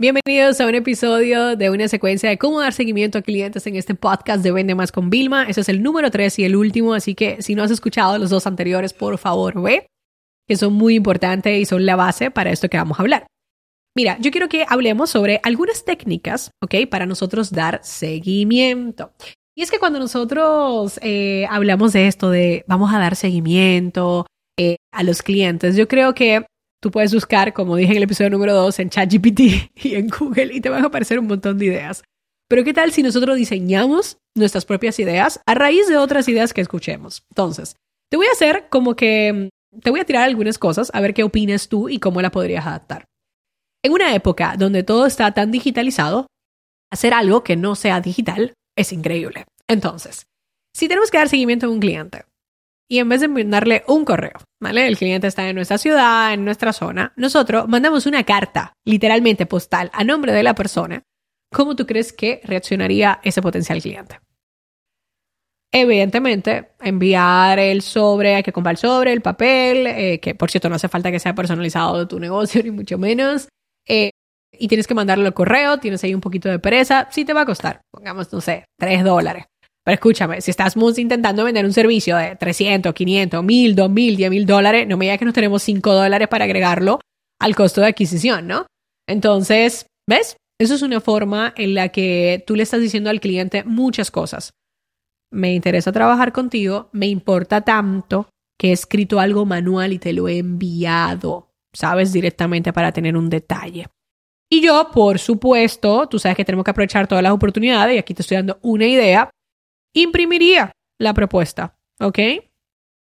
Bienvenidos a un episodio de una secuencia de cómo dar seguimiento a clientes en este podcast de Vende Más con Vilma. Ese es el número 3 y el último, así que si no has escuchado los dos anteriores, por favor ve, que son muy importantes y son la base para esto que vamos a hablar. Mira, yo quiero que hablemos sobre algunas técnicas, ¿ok? Para nosotros dar seguimiento. Y es que cuando nosotros eh, hablamos de esto, de vamos a dar seguimiento eh, a los clientes, yo creo que Tú puedes buscar, como dije en el episodio número 2, en ChatGPT y en Google y te van a aparecer un montón de ideas. Pero ¿qué tal si nosotros diseñamos nuestras propias ideas a raíz de otras ideas que escuchemos? Entonces, te voy a hacer como que te voy a tirar algunas cosas a ver qué opinas tú y cómo la podrías adaptar. En una época donde todo está tan digitalizado, hacer algo que no sea digital es increíble. Entonces, si tenemos que dar seguimiento a un cliente, y en vez de mandarle un correo, ¿vale? El cliente está en nuestra ciudad, en nuestra zona. Nosotros mandamos una carta, literalmente postal, a nombre de la persona. ¿Cómo tú crees que reaccionaría ese potencial cliente? Evidentemente, enviar el sobre, hay que comprar el sobre, el papel, eh, que por cierto no hace falta que sea personalizado de tu negocio, ni mucho menos. Eh, y tienes que mandarlo al correo, tienes ahí un poquito de pereza, sí te va a costar, pongamos, no sé, tres dólares. Pero escúchame, si estamos intentando vender un servicio de 300, 500, 1000, 2000, 10 mil dólares, no me digas que nos tenemos 5 dólares para agregarlo al costo de adquisición, ¿no? Entonces, ¿ves? Eso es una forma en la que tú le estás diciendo al cliente muchas cosas. Me interesa trabajar contigo, me importa tanto que he escrito algo manual y te lo he enviado, ¿sabes? Directamente para tener un detalle. Y yo, por supuesto, tú sabes que tenemos que aprovechar todas las oportunidades y aquí te estoy dando una idea imprimiría la propuesta, ¿ok?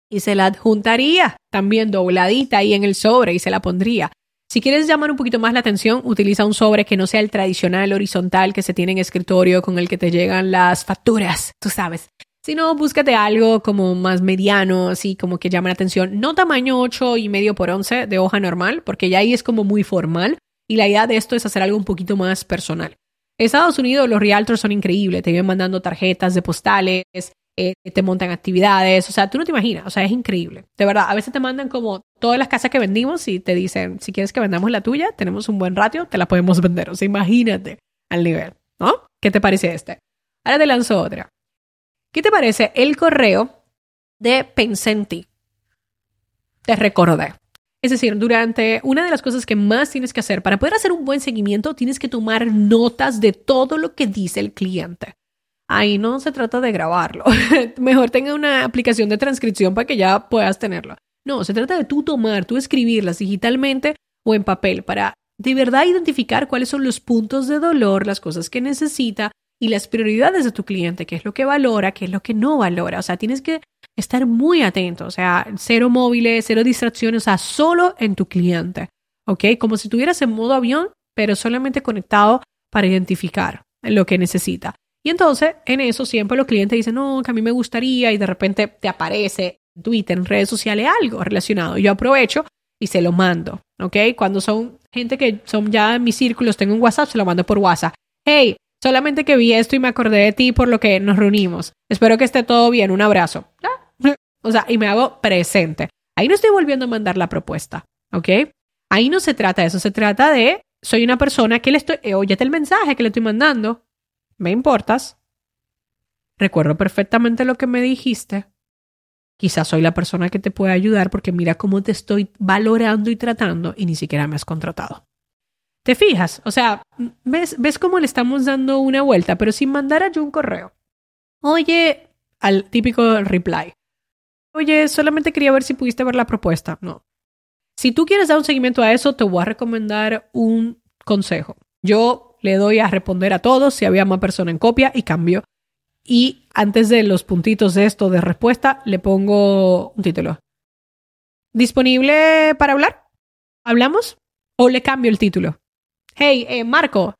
Y se la adjuntaría también dobladita ahí en el sobre y se la pondría. Si quieres llamar un poquito más la atención, utiliza un sobre que no sea el tradicional horizontal que se tiene en escritorio con el que te llegan las facturas, tú sabes. Si no, búscate algo como más mediano, así como que llame la atención. No tamaño 8 y medio por 11 de hoja normal, porque ya ahí es como muy formal. Y la idea de esto es hacer algo un poquito más personal. Estados Unidos los realtors son increíbles, te vienen mandando tarjetas de postales, eh, te montan actividades, o sea, tú no te imaginas, o sea, es increíble. De verdad, a veces te mandan como todas las casas que vendimos y te dicen, si quieres que vendamos la tuya, tenemos un buen ratio, te la podemos vender. O sea, imagínate al nivel, ¿no? ¿Qué te parece este? Ahora te lanzo otra. ¿Qué te parece el correo de Pensé en ti? Te recordé. Es decir, durante una de las cosas que más tienes que hacer para poder hacer un buen seguimiento, tienes que tomar notas de todo lo que dice el cliente. Ahí no se trata de grabarlo. Mejor tenga una aplicación de transcripción para que ya puedas tenerlo. No, se trata de tú tomar, tú escribirlas digitalmente o en papel para de verdad identificar cuáles son los puntos de dolor, las cosas que necesita y las prioridades de tu cliente, qué es lo que valora, qué es lo que no valora. O sea, tienes que estar muy atento, o sea, cero móviles, cero distracciones, o sea, solo en tu cliente, ¿ok? Como si estuvieras en modo avión, pero solamente conectado para identificar lo que necesita. Y entonces, en eso siempre los clientes dicen, no, que a mí me gustaría, y de repente te aparece en Twitter, en redes sociales, algo relacionado. Yo aprovecho y se lo mando, ¿ok? Cuando son gente que son ya en mis círculos, tengo un WhatsApp, se lo mando por WhatsApp. Hey, solamente que vi esto y me acordé de ti por lo que nos reunimos. Espero que esté todo bien. Un abrazo. O sea, y me hago presente. Ahí no estoy volviendo a mandar la propuesta, ¿ok? Ahí no se trata de eso, se trata de, soy una persona que le estoy, eh, óyete el mensaje que le estoy mandando, me importas, recuerdo perfectamente lo que me dijiste, quizás soy la persona que te puede ayudar porque mira cómo te estoy valorando y tratando y ni siquiera me has contratado. ¿Te fijas? O sea, ¿ves, ves cómo le estamos dando una vuelta, pero sin mandar a yo un correo? Oye, al típico reply. Oye, solamente quería ver si pudiste ver la propuesta. No. Si tú quieres dar un seguimiento a eso, te voy a recomendar un consejo. Yo le doy a responder a todos si había más persona en copia y cambio. Y antes de los puntitos de esto de respuesta, le pongo un título. ¿Disponible para hablar? ¿Hablamos? ¿O le cambio el título? Hey, eh, Marco,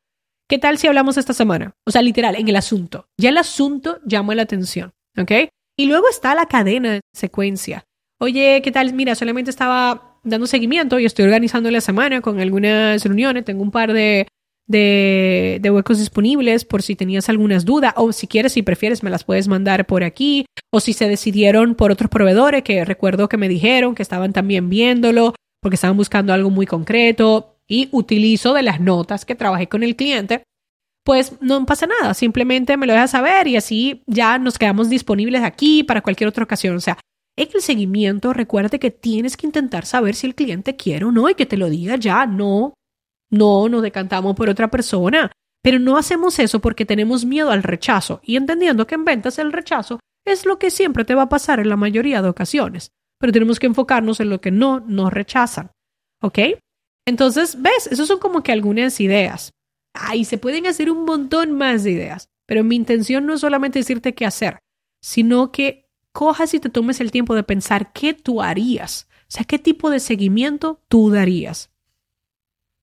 ¿qué tal si hablamos esta semana? O sea, literal, en el asunto. Ya el asunto llama la atención, ¿ok? Y luego está la cadena de secuencia. Oye, ¿qué tal? Mira, solamente estaba dando seguimiento y estoy organizando la semana con algunas reuniones. Tengo un par de, de, de, huecos disponibles por si tenías algunas dudas o si quieres, si prefieres, me las puedes mandar por aquí o si se decidieron por otros proveedores que recuerdo que me dijeron que estaban también viéndolo porque estaban buscando algo muy concreto y utilizo de las notas que trabajé con el cliente, pues no pasa nada, simplemente me lo dejas saber y así ya nos quedamos disponibles aquí para cualquier otra ocasión. O sea, en el seguimiento, recuerde que tienes que intentar saber si el cliente quiere o no y que te lo diga ya, no, no nos decantamos por otra persona. Pero no hacemos eso porque tenemos miedo al rechazo y entendiendo que en ventas el rechazo es lo que siempre te va a pasar en la mayoría de ocasiones. Pero tenemos que enfocarnos en lo que no nos rechazan. ¿Ok? Entonces, ves, esas son como que algunas ideas. Ahí se pueden hacer un montón más de ideas. Pero mi intención no es solamente decirte qué hacer, sino que cojas y te tomes el tiempo de pensar qué tú harías. O sea, qué tipo de seguimiento tú darías.